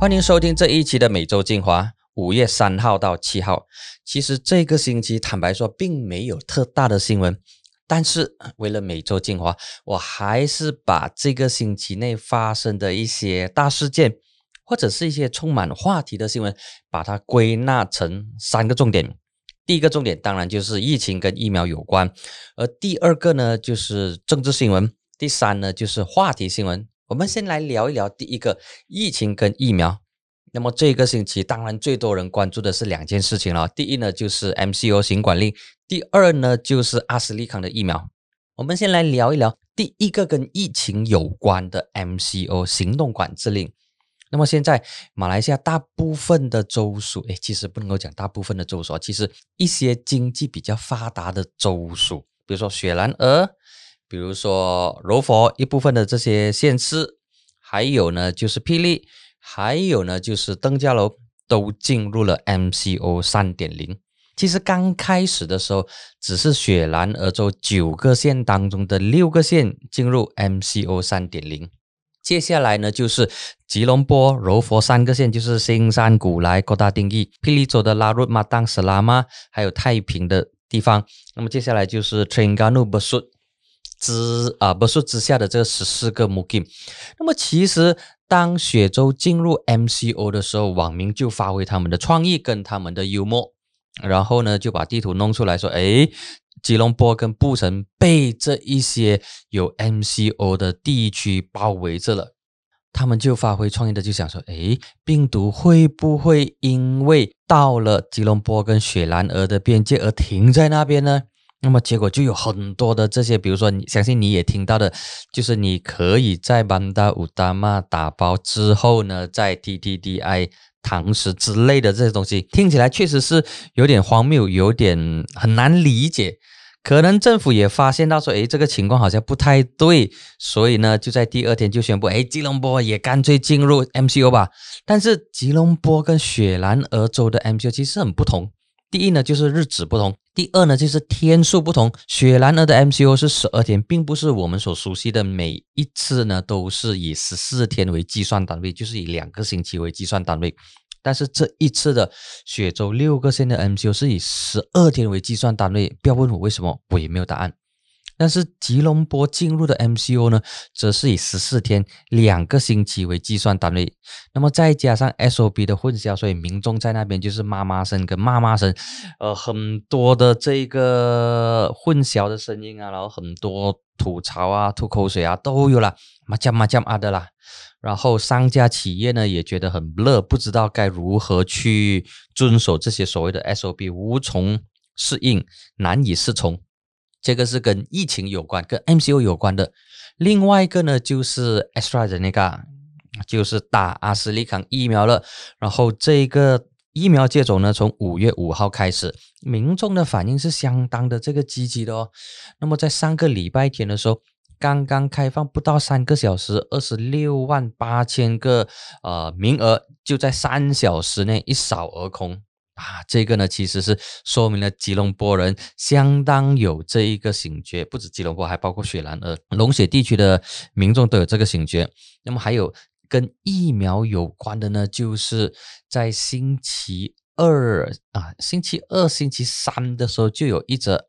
欢迎收听这一期的每周精华，五月三号到七号。其实这个星期坦白说，并没有特大的新闻，但是为了每周精华，我还是把这个星期内发生的一些大事件，或者是一些充满话题的新闻，把它归纳成三个重点。第一个重点当然就是疫情跟疫苗有关，而第二个呢就是政治新闻，第三呢就是话题新闻。我们先来聊一聊第一个疫情跟疫苗。那么这个星期当然最多人关注的是两件事情了。第一呢就是 MCO 行管令，第二呢就是阿斯利康的疫苗。我们先来聊一聊第一个跟疫情有关的 MCO 行动管制令。那么现在马来西亚大部分的州属，诶，其实不能够讲大部分的州属，其实一些经济比较发达的州属，比如说雪兰莪，比如说柔佛一部分的这些县市，还有呢就是霹雳，还有呢就是登嘉楼，都进入了 MCO 三点零。其实刚开始的时候，只是雪兰莪州九个县当中的六个县进入 MCO 三点零。接下来呢，就是吉隆坡、柔佛三个县，就是新山、古来、哥大定义、霹雳州的拉鲁、马当、斯拉马，还有太平的地方。那么接下来就是 Tringanubasut 之啊不是之下的这十四个 mgm。那么其实当雪州进入 MCO 的时候，网民就发挥他们的创意跟他们的幽默，然后呢就把地图弄出来说，哎。吉隆坡跟布城被这一些有 MCO 的地区包围着了，他们就发挥创意的就想说：，诶，病毒会不会因为到了吉隆坡跟雪兰莪的边界而停在那边呢？那么结果就有很多的这些，比如说，你相信你也听到的，就是你可以在班达乌达玛打包之后呢，在 TTDI。堂食之类的这些东西听起来确实是有点荒谬，有点很难理解。可能政府也发现到说，哎，这个情况好像不太对，所以呢，就在第二天就宣布，哎，吉隆坡也干脆进入 MCO 吧。但是吉隆坡跟雪兰莪州的 MCO 其实很不同。第一呢，就是日子不同；第二呢，就是天数不同。雪兰莪的 MCO 是十二天，并不是我们所熟悉的每一次呢都是以十四天为计算单位，就是以两个星期为计算单位。但是这一次的雪州六个县的 MCO 是以十二天为计算单位，不要问我为什么，我也没有答案。但是吉隆坡进入的 MCO 呢，则是以十四天两个星期为计算单位。那么再加上 SOB 的混淆，所以民众在那边就是妈妈声跟妈妈声，呃，很多的这个混淆的声音啊，然后很多吐槽啊、吐口水啊都有了，麻将麻将啊的啦。然后商家企业呢也觉得很乐，不知道该如何去遵守这些所谓的 SOB，无从适应，难以适从。这个是跟疫情有关，跟 MCO 有关的。另外一个呢，就是 AstraZeneca，就是打阿斯利康疫苗了。然后这个疫苗接种呢，从五月五号开始，民众的反应是相当的这个积极的哦。那么在上个礼拜天的时候，刚刚开放不到三个小时，二十六万八千个呃名额，就在三小时内一扫而空。啊，这个呢，其实是说明了吉隆坡人相当有这一个醒觉，不止吉隆坡，还包括雪兰莪、龙血地区的民众都有这个醒觉。那么还有跟疫苗有关的呢，就是在星期二啊，星期二、星期三的时候，就有一则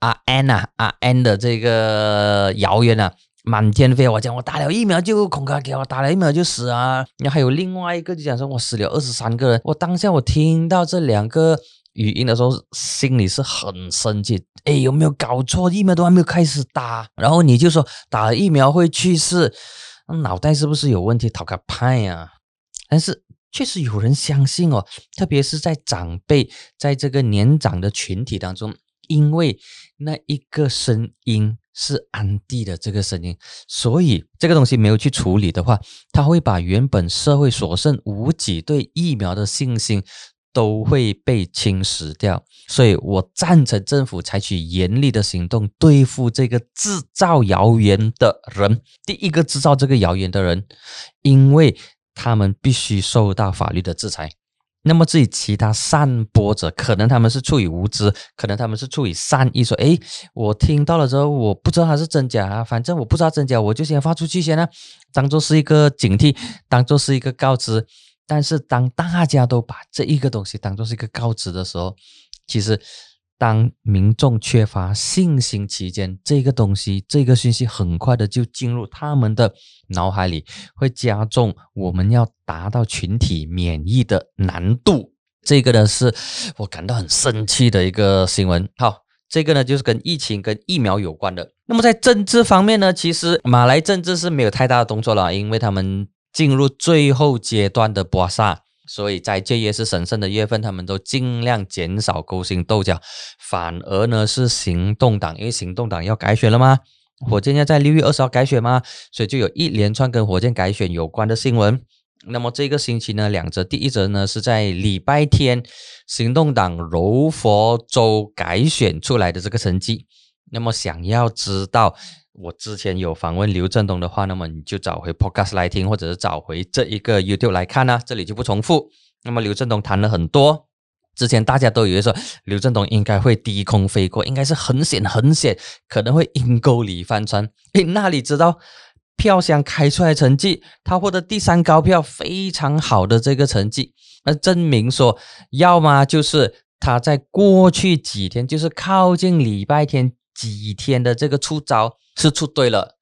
阿 N 啊阿 N 的这个谣言啊。满天飞，我讲我打了疫苗就恐吓给我打了疫苗就死啊！然后还有另外一个就讲说我死了二十三个人。我当下我听到这两个语音的时候，心里是很生气。哎，有没有搞错？疫苗都还没有开始打，然后你就说打了疫苗会去世，脑袋是不是有问题？讨个派呀！但是确实有人相信哦，特别是在长辈在这个年长的群体当中，因为那一个声音。是安迪的这个声音，所以这个东西没有去处理的话，他会把原本社会所剩无几对疫苗的信心都会被侵蚀掉。所以我赞成政府采取严厉的行动对付这个制造谣言的人。第一个制造这个谣言的人，因为他们必须受到法律的制裁。那么至于其他散播者，可能他们是出于无知，可能他们是出于善意，说：“诶，我听到了之后，我不知道它是真假啊，反正我不知道真假，我就先发出去先呢，当做是一个警惕，当做是一个告知。但是当大家都把这一个东西当做是一个告知的时候，其实当民众缺乏信心期间，这个东西这个讯息很快的就进入他们的脑海里，会加重我们要达到群体免疫的难度。这个呢是我感到很生气的一个新闻。好，这个呢就是跟疫情跟疫苗有关的。那么在政治方面呢，其实马来政治是没有太大的动作了，因为他们进入最后阶段的博萨，所以在这月是神圣的月份，他们都尽量减少勾心斗角。反而呢是行动党，因为行动党要改选了吗？火箭要在六月二十号改选吗？所以就有一连串跟火箭改选有关的新闻。那么这个星期呢，两则，第一则呢是在礼拜天，行动党柔佛州改选出来的这个成绩。那么想要知道我之前有访问刘振东的话，那么你就找回 Podcast 来听，或者是找回这一个 YouTube 来看呢，这里就不重复。那么刘振东谈了很多，之前大家都以为说刘振东应该会低空飞过，应该是很险很险，可能会阴沟里翻船。诶，那里知道？票箱开出来成绩，他获得第三高票，非常好的这个成绩，那证明说，要么就是他在过去几天，就是靠近礼拜天几天的这个出招是出对了，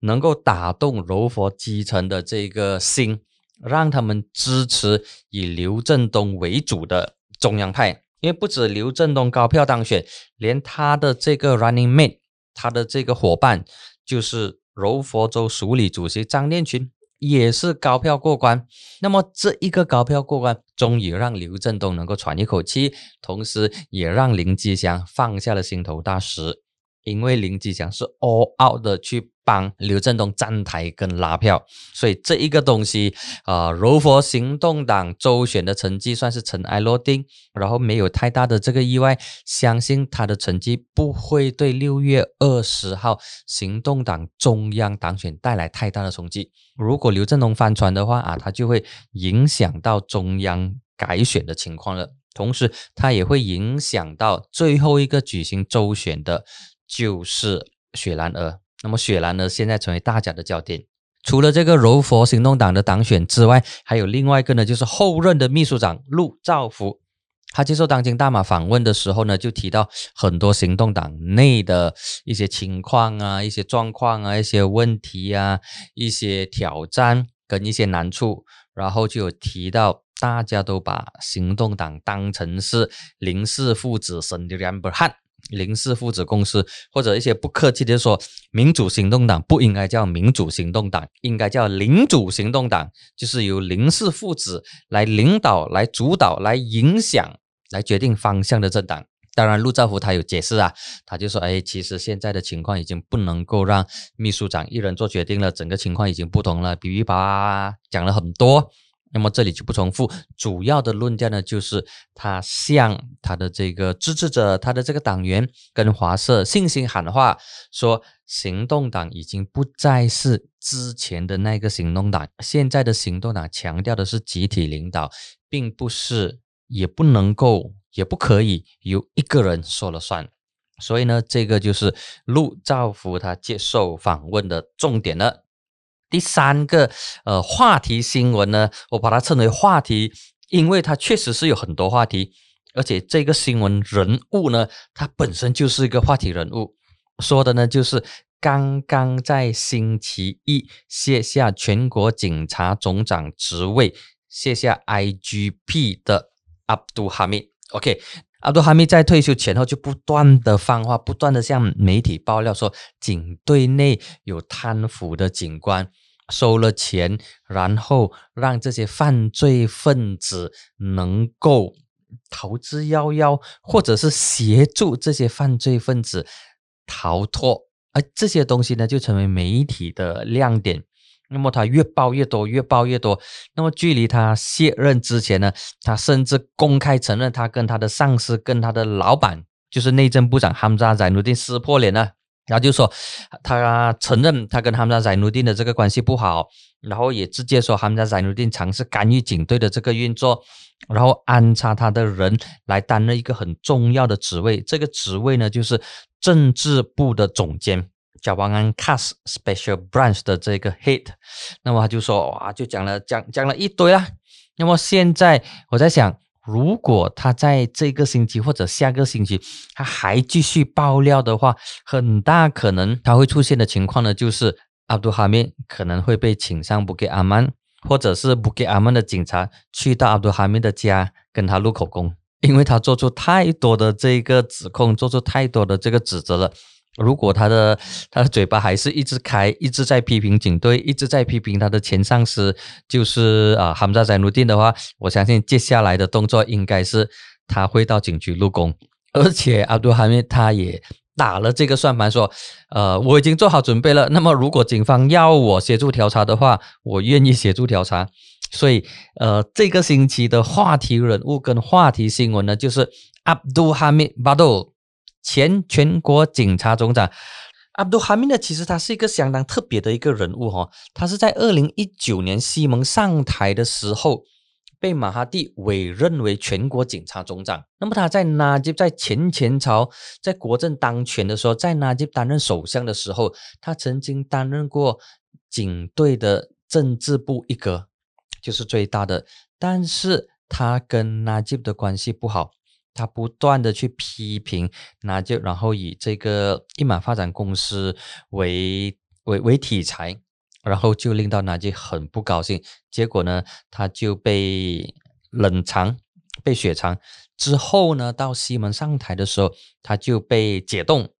能够打动柔佛基层的这个心，让他们支持以刘振东为主的中央派，因为不止刘振东高票当选，连他的这个 running mate，他的这个伙伴就是。柔佛州署理主席张念群也是高票过关，那么这一个高票过关，终于让刘振东能够喘一口气，同时也让林吉祥放下了心头大石。因为林吉祥是 all out 的去帮刘振东站台跟拉票，所以这一个东西啊，柔佛行动党周选的成绩算是尘埃落定，然后没有太大的这个意外，相信他的成绩不会对六月二十号行动党中央党选带来太大的冲击。如果刘振东翻船的话啊，他就会影响到中央改选的情况了，同时他也会影响到最后一个举行周选的。就是雪兰莪，那么雪兰莪现在成为大家的焦点。除了这个柔佛行动党的党选之外，还有另外一个呢，就是后任的秘书长陆兆福。他接受当今大马访问的时候呢，就提到很多行动党内的一些情况啊、一些状况啊、一些问题啊、一些挑战跟一些难处，然后就有提到大家都把行动党当成是林氏父子生的两本汉。林氏父子公司，或者一些不客气的说，民主行动党不应该叫民主行动党，应该叫林主行动党，就是由林氏父子来领导、来主导、来影响、来决定方向的政党。当然，陆兆福他有解释啊，他就说：“哎，其实现在的情况已经不能够让秘书长一人做决定了，整个情况已经不同了。”比比吧，讲了很多。那么这里就不重复，主要的论调呢，就是他向他的这个支持者、他的这个党员跟华社信心喊话，说行动党已经不再是之前的那个行动党，现在的行动党强调的是集体领导，并不是，也不能够，也不可以由一个人说了算。所以呢，这个就是陆兆福他接受访问的重点了。第三个呃话题新闻呢，我把它称为话题，因为它确实是有很多话题，而且这个新闻人物呢，他本身就是一个话题人物。说的呢，就是刚刚在星期一卸下全国警察总长职位、卸下 IGP 的阿杜哈密。OK。阿杜哈密在退休前后就不断的放话，不断的向媒体爆料说，警队内有贪腐的警官收了钱，然后让这些犯罪分子能够逃之夭夭，或者是协助这些犯罪分子逃脱，而这些东西呢，就成为媒体的亮点。那么他越报越多，越报越多。那么距离他卸任之前呢，他甚至公开承认他跟他的上司、跟他的老板，就是内政部长哈姆扎·宰努丁撕破脸了。然后就说他承认他跟哈姆扎·宰努丁的这个关系不好，然后也直接说哈姆扎·宰努丁尝试干预警队的这个运作，然后安插他的人来担任一个很重要的职位。这个职位呢，就是政治部的总监。叫王安 Cast Special Branch 的这个 Head，那么他就说哇，就讲了讲讲了一堆啦。那么现在我在想，如果他在这个星期或者下个星期他还继续爆料的话，很大可能他会出现的情况呢，就是阿杜哈密可能会被请上布给阿曼，或者是布给阿曼的警察去到阿杜哈密的家跟他录口供，因为他做出太多的这个指控，做出太多的这个指责了。如果他的他的嘴巴还是一直开，一直在批评警队，一直在批评他的前上司，就是啊哈姆扎在努丁的话，我相信接下来的动作应该是他会到警局录功，而且阿杜哈密他也打了这个算盘，说，呃，我已经做好准备了。那么如果警方要我协助调查的话，我愿意协助调查。所以，呃，这个星期的话题人物跟话题新闻呢，就是阿杜哈密巴杜。前全国警察总长阿卜杜哈密呢，其实他是一个相当特别的一个人物哈。他是在二零一九年西蒙上台的时候，被马哈蒂委任为全国警察总长。那么他在纳吉在前前朝在国政当权的时候，在纳吉担任首相的时候，他曾经担任过警队的政治部一哥，就是最大的。但是他跟纳吉的关系不好。他不断的去批评，那就然后以这个一马发展公司为为为题材，然后就令到纳吉很不高兴。结果呢，他就被冷藏，被雪藏。之后呢，到西门上台的时候，他就被解冻，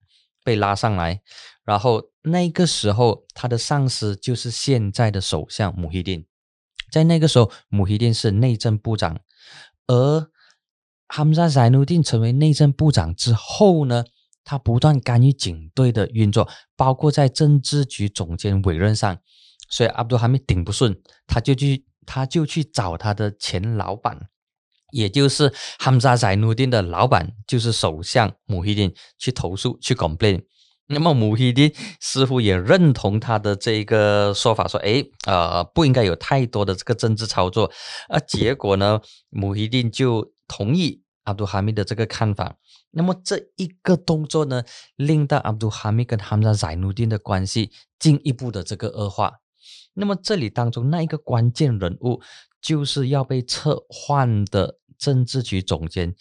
被拉上来。然后那个时候，他的上司就是现在的首相穆希丁。在那个时候，穆希丁是内政部长，而。哈姆扎塞努丁成为内政部长之后呢，他不断干预警队的运作，包括在政治局总监委任上。所以阿卜杜哈密顶不顺，他就去，他就去找他的前老板，也就是哈姆扎塞努丁的老板，就是首相穆希丁去投诉，去 complain。那么穆希丁似乎也认同他的这个说法，说：“哎，呃，不应该有太多的这个政治操作。”啊，结果呢，穆希丁就。同意阿杜哈密的这个看法，那么这一个动作呢，令到阿杜哈密跟哈姆扎宰努丁的关系进一步的这个恶化。那么这里当中那一个关键人物，就是要被撤换的政治局总监。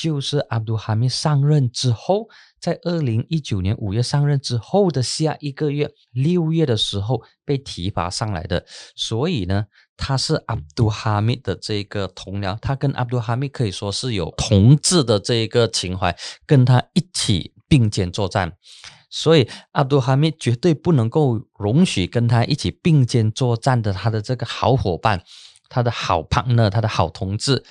就是阿卜杜哈密上任之后，在二零一九年五月上任之后的下一个月六月的时候被提拔上来的，所以呢，他是阿卜杜哈密的这个同僚，他跟阿卜杜哈密可以说是有同志的这个情怀，跟他一起并肩作战，所以阿卜杜哈密绝对不能够容许跟他一起并肩作战的他的这个好伙伴，他的好朋呢他的好同志。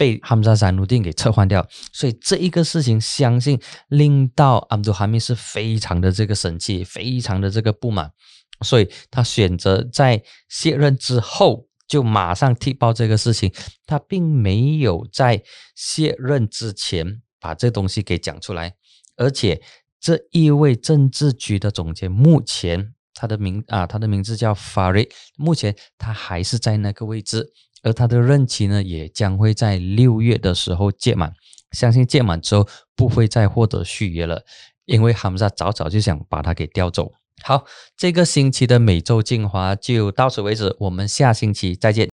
被哈姆扎山努丁给撤换掉，所以这一个事情，相信令到阿卜杜哈密是非常的这个生气，非常的这个不满，所以他选择在卸任之后就马上踢爆这个事情，他并没有在卸任之前把这东西给讲出来，而且这一位政治局的总监目前他的名啊，他的名字叫法瑞，目前他还是在那个位置。而他的任期呢，也将会在六月的时候届满，相信届满之后不会再获得续约了，因为哈姆萨早早就想把他给调走。好，这个星期的每周精华就到此为止，我们下星期再见。